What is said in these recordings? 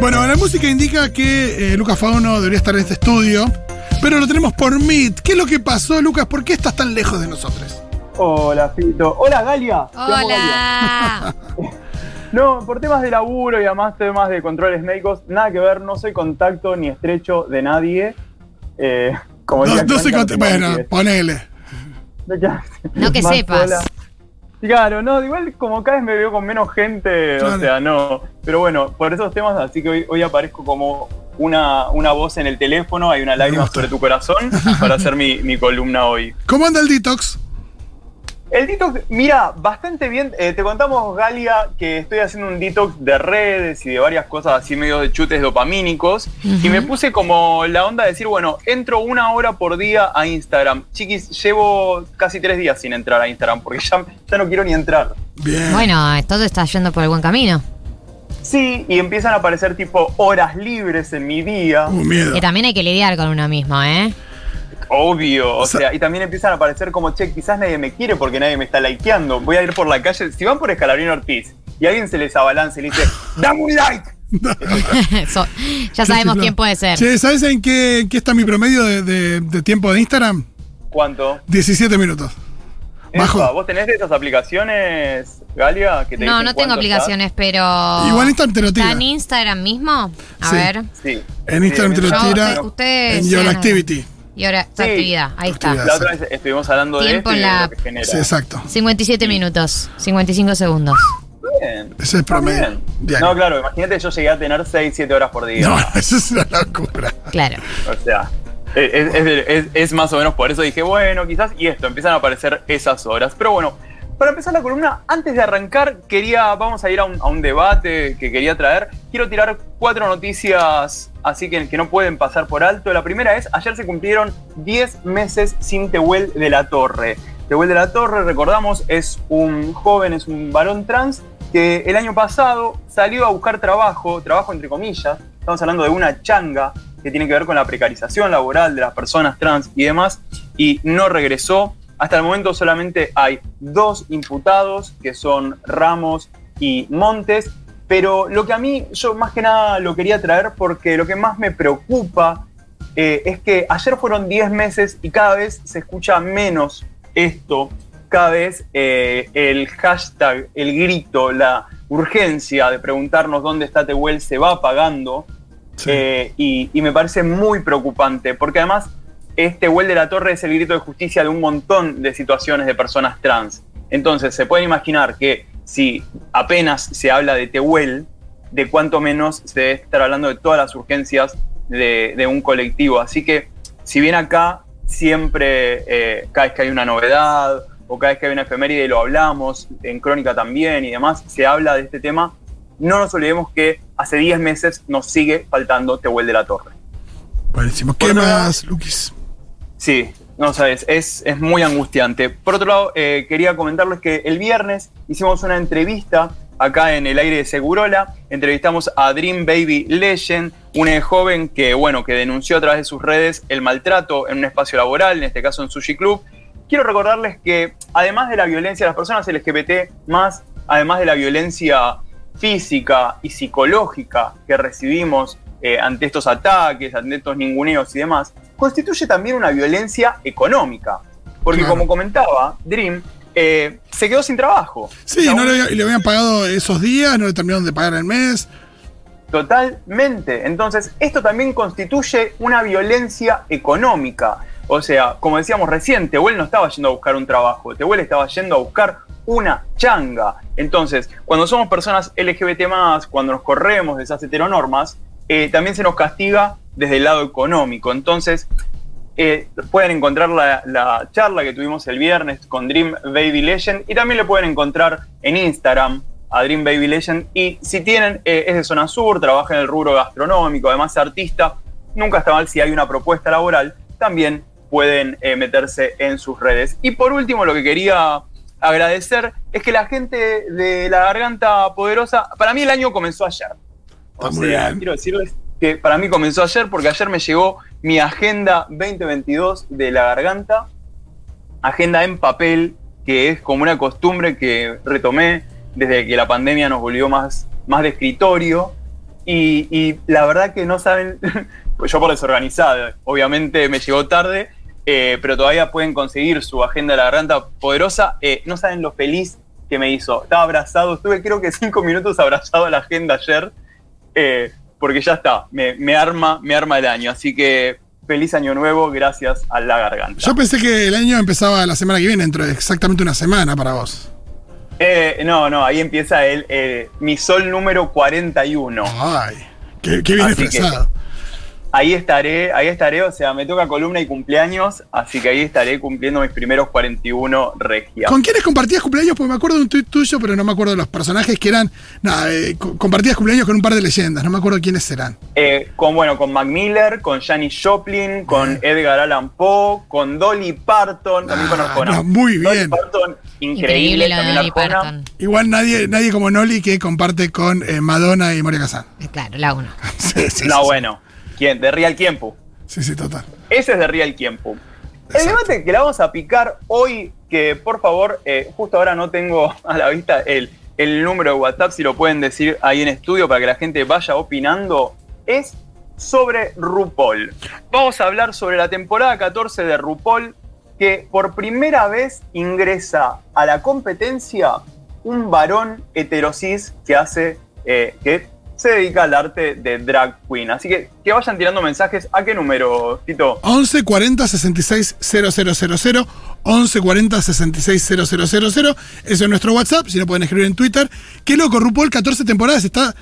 Bueno, la música indica que eh, Lucas Fauno debería estar en este estudio, pero lo tenemos por Meet. ¿Qué es lo que pasó, Lucas? ¿Por qué estás tan lejos de nosotros? Hola, Fito. Hola, Galia. Hola. Galia. No, por temas de laburo y además temas de controles médicos, nada que ver, no soy contacto ni estrecho de nadie. Eh, como No, no sé Clancy, cuánto. Bueno, ponele. No que sepas. sola. Claro, no, igual como cada vez me veo con menos gente, Claro. o sea, no. Pero bueno, por esos temas, así que hoy, hoy aparezco como una, una voz en el teléfono, hay una lágrima sobre tu corazón para hacer mi, mi columna hoy. ¿Cómo anda el detox? El detox, mira, bastante bien. Eh, te contamos, Galia, que estoy haciendo un detox de redes y de varias cosas así medio de chutes dopamínicos. Y me puse como la onda de decir, bueno, entro una hora por día a Instagram. Chiquis, llevo casi tres días sin entrar a Instagram porque ya, ya no quiero ni entrar. Bien. Bueno, todo está yendo por el buen camino. Sí, y empiezan a aparecer tipo horas libres en mi día. Uh, miedo. Que también hay que lidiar con uno mismo, ¿eh? Obvio, o O sea- sea, y también empiezan a aparecer como, che, quizás nadie me quiere porque nadie me está likeando. Voy a ir por la calle. Si van por Escalabrino Ortiz y alguien se les abalance y le dice, ¡dame un like! So- ya sabemos quién puede ser. Che, ¿sabes en qué, en qué está mi promedio de, de- de tiempo de Instagram? ¿Cuánto? 17 minutos. Bajo. Epa, ¿Vos tenés de esas aplicaciones, Galia? Que te No, no tengo aplicaciones, pero. Igual Instagram te lo tira. ¿Está en Instagram mismo? A Sí. ver. Sí. En Instagram te lo Yo- tira usted- en Your Activity. Y ahora, Sí. actividad, ahí está. La otra vez estuvimos hablando Tiempo de y la- lo que genera. Sí, exacto. 57 minutos, 55 segundos. Bien. Ese es el promedio. No, claro, imagínate yo llegué a tener 6, 7 horas por día. No, eso es una locura. Claro. O sea, es, es- es- es más o menos por eso dije, bueno, quizás, y esto, empiezan a aparecer esas horas. Pero bueno, para empezar la columna, antes de arrancar, quería, vamos a ir a un, debate que quería traer. Quiero tirar cuatro noticias así que, que no pueden pasar por alto. La primera es, ayer se cumplieron 10 meses sin Tehuel de la Torre. Tehuel de la Torre, recordamos, es un joven, es un varón trans que el año pasado salió a buscar trabajo, trabajo entre comillas, estamos hablando de una changa que tiene que ver con la precarización laboral de las personas trans y demás, y no regresó. Hasta el momento solamente hay dos imputados, que son Ramos y Montes, pero lo que a mí, yo más que nada lo quería traer porque lo que más me preocupa eh, es que ayer fueron 10 meses y cada vez se escucha menos esto, cada vez eh, el hashtag, el grito, la urgencia de preguntarnos dónde está Tehuel se va apagando Sí. eh, y, y me parece muy preocupante, porque además este Tehuel de la Torre es el grito de justicia de un montón de situaciones de personas trans. Entonces se pueden imaginar que si apenas se habla de Tehuel, de cuánto menos se debe estar hablando de todas las urgencias de, de un colectivo. Así que si bien acá siempre, eh, cada vez que hay una novedad o cada vez que hay una efeméride lo hablamos, en Crónica también y demás, se habla de este tema, no nos olvidemos que hace 10 meses nos sigue faltando Tehuel de la Torre. Buenísimo. ¿Qué más, Luquis? Sí, no sabes, es, es muy angustiante. Por otro lado, eh, quería comentarles que el viernes hicimos una entrevista acá en el aire de Segurola. Entrevistamos a Dream Baby Legend, una joven que, bueno, que denunció a través de sus redes el maltrato en un espacio laboral, en este caso en Sushi Club. Quiero recordarles que además de la violencia de las personas LGBT, más además de la violencia física y psicológica que recibimos eh, ante estos ataques, ante estos ninguneos y demás, constituye también una violencia económica. Porque Claro. como comentaba, Dream eh, se quedó sin trabajo. Sí, O sea, no le habían pagado esos días, no le terminaron de pagar el mes. Totalmente. Entonces, esto también constituye una violencia económica. O sea, como decíamos recién, Tehuel no estaba yendo a buscar un trabajo, Tehuel estaba yendo a buscar una changa. Entonces, cuando somos personas LGBT, cuando nos corremos de esas heteronormas, eh, también se nos castiga desde el lado económico. Entonces, eh, pueden encontrar la, la charla que tuvimos el viernes con Dream Baby Legend y también le pueden encontrar en Instagram a Dream Baby Legend. Y si tienen, eh, es de zona sur, trabaja en el rubro gastronómico, además es artista, nunca está mal si hay una propuesta laboral, también pueden meterse en sus redes. Y por último, lo que quería agradecer es que la gente de la Garganta Poderosa, para mí el año comenzó ayer. O muy sea, bien. quiero decirles que para mí comenzó ayer porque ayer me llegó mi agenda 2022 de la garganta, agenda en papel, que es como una costumbre que retomé desde que la pandemia nos volvió más, más de escritorio. Y, y la verdad que no saben, yo por desorganizado, obviamente me llegó tarde, eh, pero todavía pueden conseguir su agenda de la garganta poderosa. Eh, no saben lo feliz que me hizo. Estaba abrazado, estuve creo que cinco minutos abrazado a la agenda ayer, eh, porque ya está, me, me arma, me arma el año. Así que feliz año nuevo, gracias a la garganta. Yo pensé que el año empezaba la semana que viene, dentro de exactamente una semana para vos. Eh, no, no, ahí empieza el, eh, mi sol número 41. Ay, qué, qué bien expresado. Ahí estaré, ahí estaré, o sea, me toca columna y cumpleaños, así que ahí estaré cumpliendo mis primeros 41 regias. ¿Con quiénes compartías cumpleaños? Porque me acuerdo de un tuit tuyo, pero no me acuerdo de los personajes que eran. Nada, eh, co- compartías cumpleaños con un par de leyendas, no me acuerdo quiénes serán. Eh, con, bueno, con Mac Miller, con Janis Joplin, con Edgar Allan Poe, con Dolly Parton, también Ah, conozco no, muy Dolly bien. Parton, Increíble también Dolly Arjona. Parton. Igual nadie, nadie como Noli que comparte con eh, Madonna y Moria Kazan. Eh, Claro, la uno. Sí, sí, bueno, ¿quién? De Real Tiempo. Sí, sí, total. Ese es de Real Tiempo. El debate que la vamos a picar hoy, que por favor, eh, justo ahora no tengo a la vista el, el número de WhatsApp, si lo pueden decir ahí en estudio para que la gente vaya opinando, es sobre RuPaul. Vamos a hablar sobre la temporada 14 de RuPaul, que por primera vez ingresa a la competencia un varón heterosis que hace, eh, que se dedica al arte de drag queen. Así que que vayan tirando mensajes. ¿A qué número, Tito? 11 40 66 000 11 40 66 000 Eso es nuestro WhatsApp, si no pueden escribir en Twitter. Qué loco, RuPaul 14 temporadas está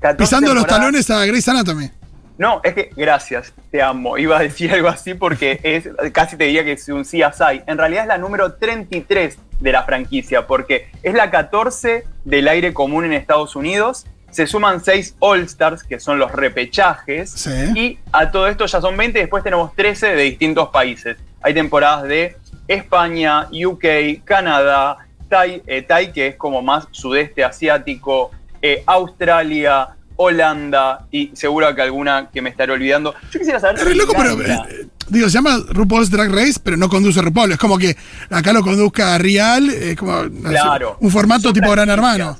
14 pisando los talones a Grey's Anatomy. No, es que gracias, te amo. Iba a decir algo así porque es casi te diría que es un CSI. En realidad es la número 33 de la franquicia porque es la 14 del aire común en Estados Unidos. Se suman 6 All-Stars, que son los repechajes. Sí. Y a todo esto ya son 20. Después tenemos 13 de distintos países. Hay temporadas de España, UK, Canadá, Tai, eh, Tai, que es como más sudeste asiático, eh, Australia, Holanda y seguro que alguna que me estaré olvidando. Yo quisiera saber. Es loco, pero. Eh, digo, se llama RuPaul's Drag Race, pero no conduce RuPaul. Es como que acá lo conduzca Real, es como. no sé, Claro. un formato Son tipo Gran. Hermano.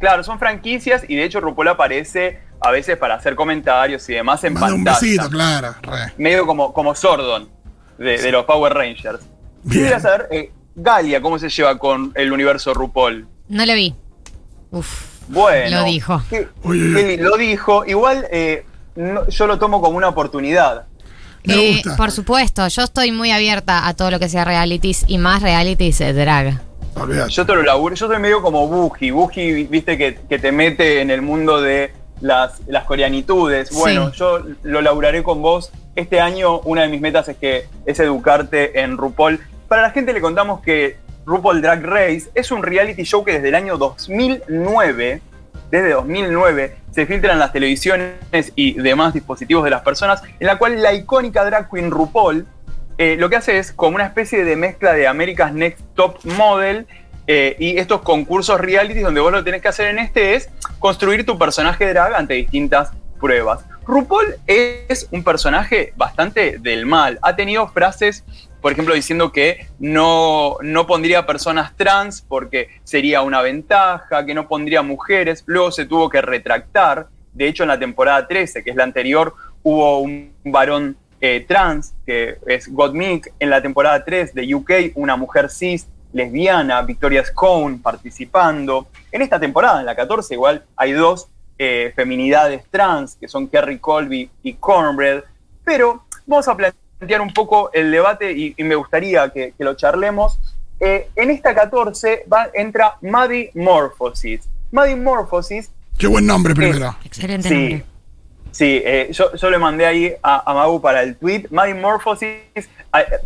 Claro, son franquicias y de hecho RuPaul aparece a veces para hacer comentarios y demás en Manda un pantalla. besito, claro. Re. Medio como, como Sordon de, de los Power Rangers. Quisiera saber, eh, Galia, ¿cómo se lleva con el universo RuPaul? No lo vi. Uf. Bueno. Lo dijo. ¿Qué- Uy, uy, uy. qué li- lo dijo. Igual eh, no- yo lo tomo como una oportunidad. Me Eh, gusta. por supuesto, yo estoy muy abierta a todo lo que sea realities y más realities de drag. Olvídate. Yo te lo laburo. Yo soy medio como Buji. Buji, viste, que, que te mete en el mundo de las, las coreanitudes. Bueno, Sí. yo lo laburaré con vos. Este año una de mis metas es que es educarte en RuPaul. Para la gente le contamos que RuPaul Drag Race es un reality show que desde el año 2009, desde 2009, se filtra en las televisiones y demás dispositivos de las personas, en la cual la icónica drag queen RuPaul eh, lo que hace es como una especie de mezcla de America's Next Top Model eh, y estos concursos reality donde vos lo tenés que hacer en este es construir tu personaje drag ante distintas pruebas. RuPaul es un personaje bastante del mal. Ha tenido frases, por ejemplo, diciendo que no, no pondría personas trans porque sería una ventaja, que no pondría mujeres. Luego se tuvo que retractar. De hecho, en la temporada 13, que es la anterior, hubo un varón eh, trans, que es Gottmik, en la temporada 3 de UK, una mujer cis, lesbiana, Victoria Scone, participando. En esta temporada, en la 14, igual hay dos eh, feminidades trans, que son Kerry Colby y Cornbread, pero vamos a plantear un poco el debate y, y me gustaría que, que lo charlemos. Eh, en esta 14 va, entra Maddie Morphosis. Maddie Morphosis Qué buen nombre primero. Excelente Sí, nombre. Sí eh, yo, le mandé ahí a, a para el tweet. Maddie Morphosis, eh,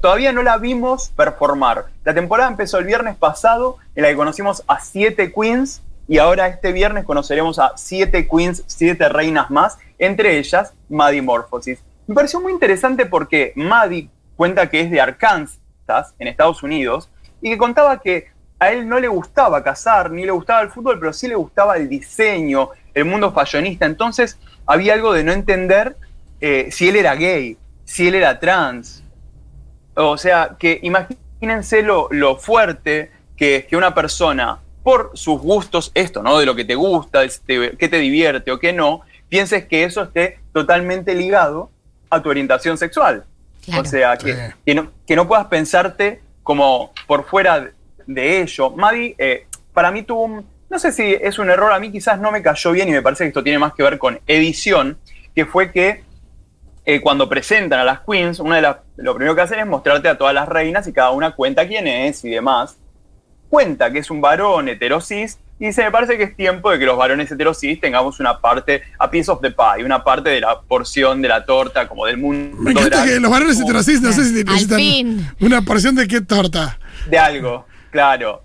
todavía no la vimos performar. La temporada empezó el viernes pasado, en la que conocimos a siete queens, y ahora este viernes conoceremos a siete queens, siete reinas más, entre ellas Maddie Morphosis. Me pareció muy interesante porque Maddie cuenta que es de Arkansas, en Estados Unidos, y que contaba que a él no le gustaba cazar, ni le gustaba el fútbol, pero sí le gustaba el diseño, el mundo fashionista. Entonces había algo de no entender eh, si él era gay, si él era trans. O sea, que imagínense lo, lo fuerte que es que una persona, por sus gustos, esto, ¿no? De lo que te gusta, este, qué te divierte o qué no, pienses que eso esté totalmente ligado a tu orientación sexual. O sea, que, que, no, que no puedas pensarte como por fuera de ello. Maddie, eh, para mí tuvo un, no sé si es un error, a mí quizás no me cayó bien y me parece que esto tiene más que ver con edición, que fue que eh, cuando presentan a las queens, una de las, lo primero que hacen es mostrarte a todas las reinas y cada una cuenta quién es y demás. Cuenta que es un varón heterosis y se me parece que es tiempo de que los varones heterosis tengamos una parte, a piece of the pie, una parte de la porción de la torta, como del mundo. Me encanta que los varones heterosis, no sé si necesitan una porción de qué torta. De algo, claro.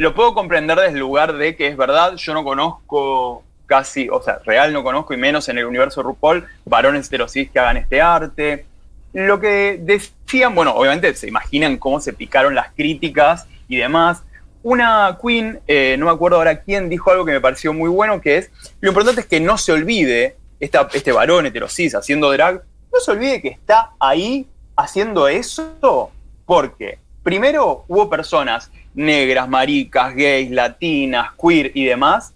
Lo puedo comprender desde el lugar de que es verdad, yo no conozco casi, o sea, real no conozco y menos en el universo RuPaul, varones heterosis que hagan este arte. Lo que decían, bueno, obviamente se imaginan cómo se picaron las críticas y demás, una queen, eh, no me acuerdo ahora quién, dijo algo que me pareció muy bueno, que es, lo importante es que no se olvide, esta, este varón heterosis haciendo drag, no se olvide que está ahí haciendo eso, porque primero hubo personas negras, maricas, gays, latinas, queer y demás,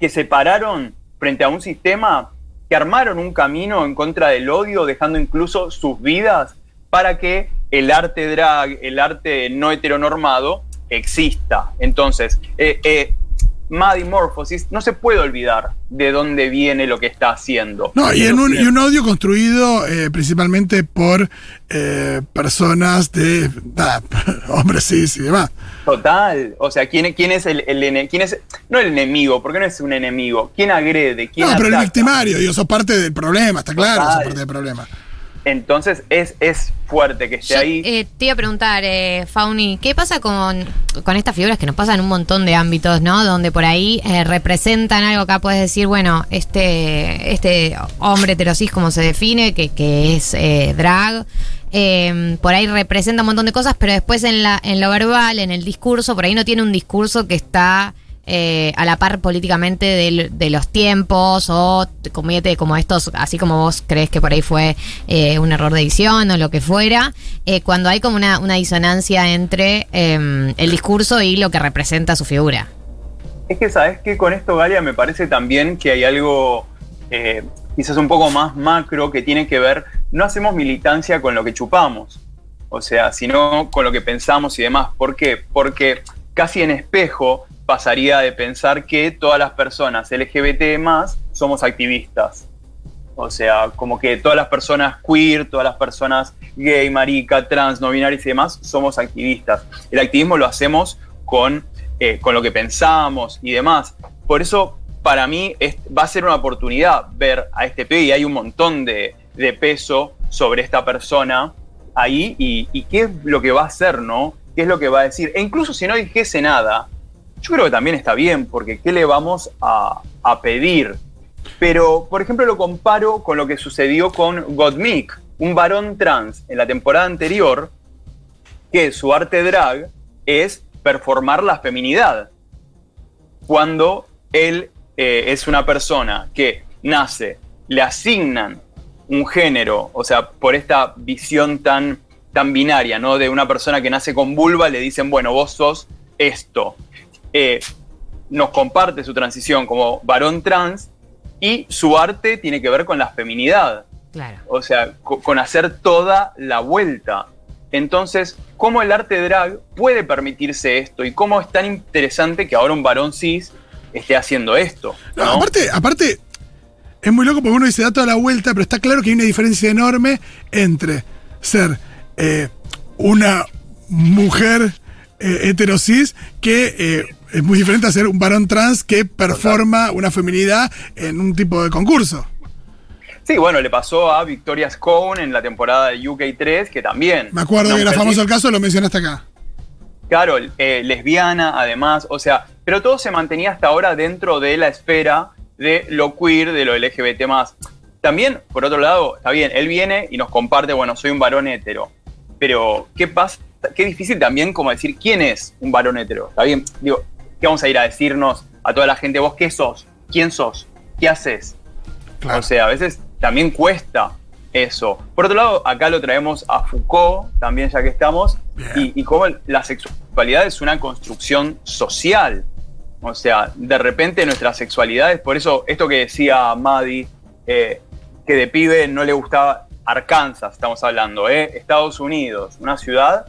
que se pararon frente a un sistema que armaron un camino en contra del odio, dejando incluso sus vidas para que el arte drag, el arte no heteronormado, exista. Entonces, eh, eh, Morphosis no se puede olvidar de dónde viene lo que está haciendo. No, y, en un, odio construido eh, principalmente por eh, personas de hombres cis y demás. Total. O sea, ¿quién, quién es el, el quién es no el enemigo? Porque no es un enemigo. ¿Quién agrede? ¿Quién no, pero el victimario, dios sos parte del problema, está claro, sos parte del problema. Entonces es, es fuerte que esté ahí. Eh, te iba a preguntar, eh, Fauni, ¿qué pasa con, con, estas figuras que nos pasan en un montón de ámbitos, ¿no? Donde por ahí eh, representan algo, acá puedes decir, bueno, este, este hombre heterosis como se define, que, que es eh, drag, por ahí representa un montón de cosas, pero después en, la, en lo verbal, en el discurso, por ahí no tiene un discurso que está eh, a la par políticamente de, los tiempos o comete como estos, así como vos crees que por ahí fue eh, un error de edición o lo que fuera, eh, cuando hay como una, disonancia entre em, el discurso y lo que representa su figura. Es que sabes que con esto, Galia, me parece también que hay algo quizás un poco más macro que tiene que ver, no hacemos militancia con lo que chupamos, o sea, sino con lo que pensamos y demás. ¿Por qué? Porque casi en espejo pasaría de pensar que todas las personas LGBT más somos activistas. O sea, como que todas las personas queer, todas las personas gay, marica, trans, no binarias y demás somos activistas. El activismo lo hacemos con, eh, con lo que pensamos y demás. Por eso, para mí, va a ser una oportunidad ver a este pibe y hay un montón de, peso sobre esta persona ahí y, y, qué es lo que va a hacer, ¿no? ¿Qué es lo que va a decir? E incluso si no dijese nada, yo creo que también está bien, porque ¿qué le vamos a, pedir? Pero, por ejemplo, lo comparo con lo que sucedió con Godmik, un varón trans en la temporada anterior, que su arte drag es performar la feminidad. Cuando él eh, es una persona que nace, le asignan un género, o sea, por esta visión tan, tan binaria, ¿no? De una persona que nace con vulva, le dicen, bueno, vos sos esto. Eh, nos comparte su transición como varón trans y su arte tiene que ver con la feminidad. O sea, con hacer toda la vuelta. Entonces, ¿cómo el arte drag puede permitirse esto? Y cómo es tan interesante que ahora un varón cis esté haciendo esto. aparte, aparte, es muy loco porque uno dice da toda la vuelta, pero está claro que hay una diferencia enorme entre ser eh, una mujer eh, heterosis que eh, es muy diferente a ser un varón trans que performa una feminidad en un tipo de concurso. Sí, bueno, le pasó a Victoria Scone en la temporada de UK 3, que también. Me acuerdo que era famoso el caso, lo mencionaste acá. Claro, eh, lesbiana, además, o sea, pero todo se mantenía hasta ahora dentro de la esfera de lo queer, de lo LGBT. También, por otro lado, está bien, él viene y nos comparte, bueno, soy un varón hetero. Pero, ¿qué pasa? Qué difícil también como decir quién es un varón hetero. Está bien, digo, ¿Qué vamos a ir a decirnos a toda la gente? ¿Vos qué sos? ¿Quién sos? ¿Qué haces? O sea, a veces también cuesta eso. Por otro lado, acá lo traemos a Foucault, también ya que estamos, y, cómo la sexualidad es una construcción social. O sea, de repente nuestras sexualidades, por eso esto que decía Maddie, eh, que de pibe no le gustaba Arkansas, estamos hablando, ¿eh? Estados Unidos, una ciudad,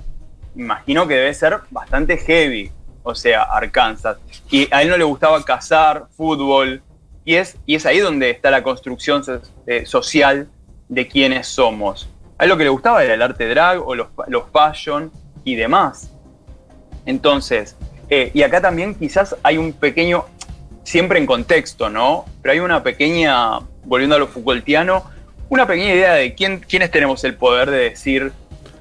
imagino que debe ser bastante heavy, o sea, Arkansas. Y a él no le gustaba cazar, fútbol, y es, y es ahí donde está la construcción eh, social de quiénes somos. A él lo que le gustaba era el arte drag o los, los fashion y demás. Entonces, eh, y acá también quizás hay un pequeño, siempre en contexto, ¿no? Pero hay una pequeña, volviendo a lo Foucaultiano, una pequeña idea de quién, quiénes tenemos el poder de decir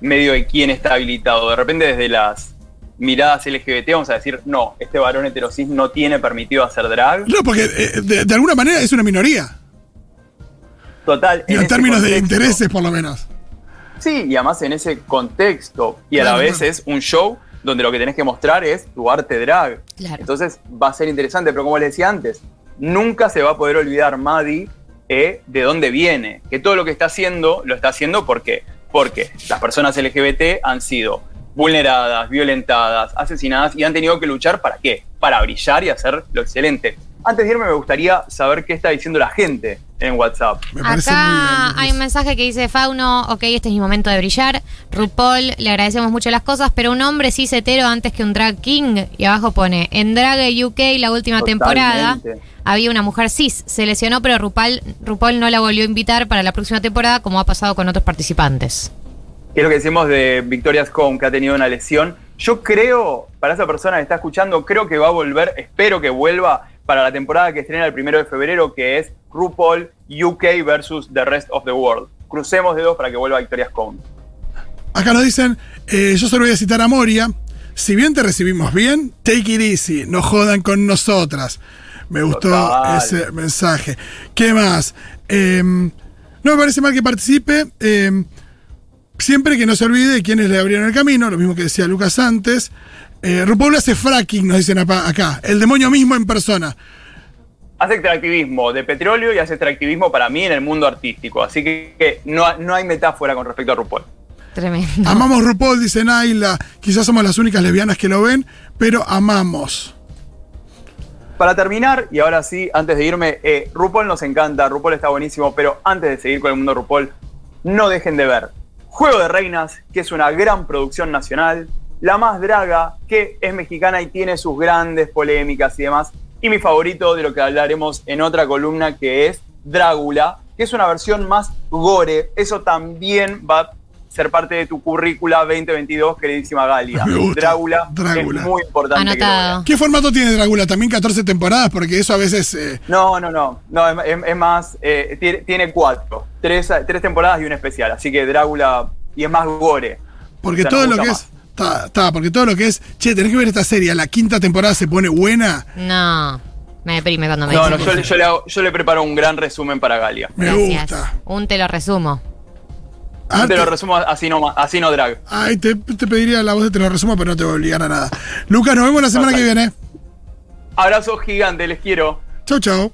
medio de quién está habilitado. De repente desde las miradas LGBT vamos a decir, no, este varón heterosis no tiene permitido hacer drag. No, porque eh, de, alguna manera es una minoría. Total. en, términos de intereses, por lo menos. Sí, y además en ese contexto. Y a la vez es un show donde lo que tenés que mostrar es tu arte drag. Entonces va a ser interesante, pero como les decía antes, nunca se va a poder olvidar Maddie eh, de dónde viene, que todo lo que está haciendo lo está haciendo porque porque las personas LGBT han sido vulneradas, violentadas, asesinadas y han tenido que luchar para qué? Para brillar y hacer lo excelente. Antes de irme me gustaría saber qué está diciendo la gente en WhatsApp. Acá hay un mensaje que dice Fauno, ok, este es mi momento de brillar. RuPaul, le agradecemos mucho las cosas, pero un hombre cis hetero antes que un drag king. Y abajo pone, en Drag UK la última temporada había una mujer cis, se lesionó, pero RuPaul, RuPaul no la volvió a invitar para la próxima temporada como ha pasado con otros participantes. ¿Qué es lo que decimos de Victoria Scone, que ha tenido una lesión? Yo creo, para esa persona que está escuchando, creo que va a volver, espero que vuelva para la temporada que estrena el primero de febrero, que es RuPaul UK versus The Rest of the World. Crucemos dedos para que vuelva Victoria Scone. Acá nos dicen, eh, yo solo voy a citar a Moria. Si bien te recibimos bien, take it easy, no jodan con nosotras. Me gustó ese mensaje. ¿Qué más? Em, no me parece mal que participe. Em, siempre que no se olvide de quienes le abrieron el camino, lo mismo que decía Lucas antes. Eh, RuPaul hace fracking, nos dicen acá. El demonio mismo en persona. Hace extractivismo de petróleo y hace extractivismo para mí en el mundo artístico. Así que no, no hay metáfora con respecto a RuPaul. Tremendo. Amamos RuPaul, dice Naila. Quizás somos las únicas lesbianas que lo ven, pero amamos. Para terminar, y ahora sí, antes de irme, eh, RuPaul nos encanta, RuPaul está buenísimo, pero antes de seguir con el mundo RuPaul, no dejen de ver Juego de Reinas, que es una gran producción nacional, la más draga, que es mexicana y tiene sus grandes polémicas y demás. Y mi favorito de lo que hablaremos en otra columna, que es Drácula, que es una versión más gore. Eso también va ser parte de tu currícula 2022, queridísima Galia. Drácula, es muy importante. ¿Qué formato tiene Drácula? ¿También 14 temporadas? Porque eso a veces... Eh, no, no, no. no es, más... Eh, tiene, cuatro. Tres, tres temporadas y un especial. Así que Drácula... Y es más gore. Porque todo lo que es Está, porque todo lo que es, che, tenés que ver esta serie, la quinta temporada se pone buena. No, me deprime cuando me No, no, yo, le preparo un gran resumen para Galia. Me gusta. Un te lo resumo. Ah, te, lo resumo así no, así no drag. Ay, te, pediría la voz de te lo resumo, pero no te voy a obligar a nada. Lucas, nos vemos la semana que viene. Abrazo gigante, les quiero. Chau, chau.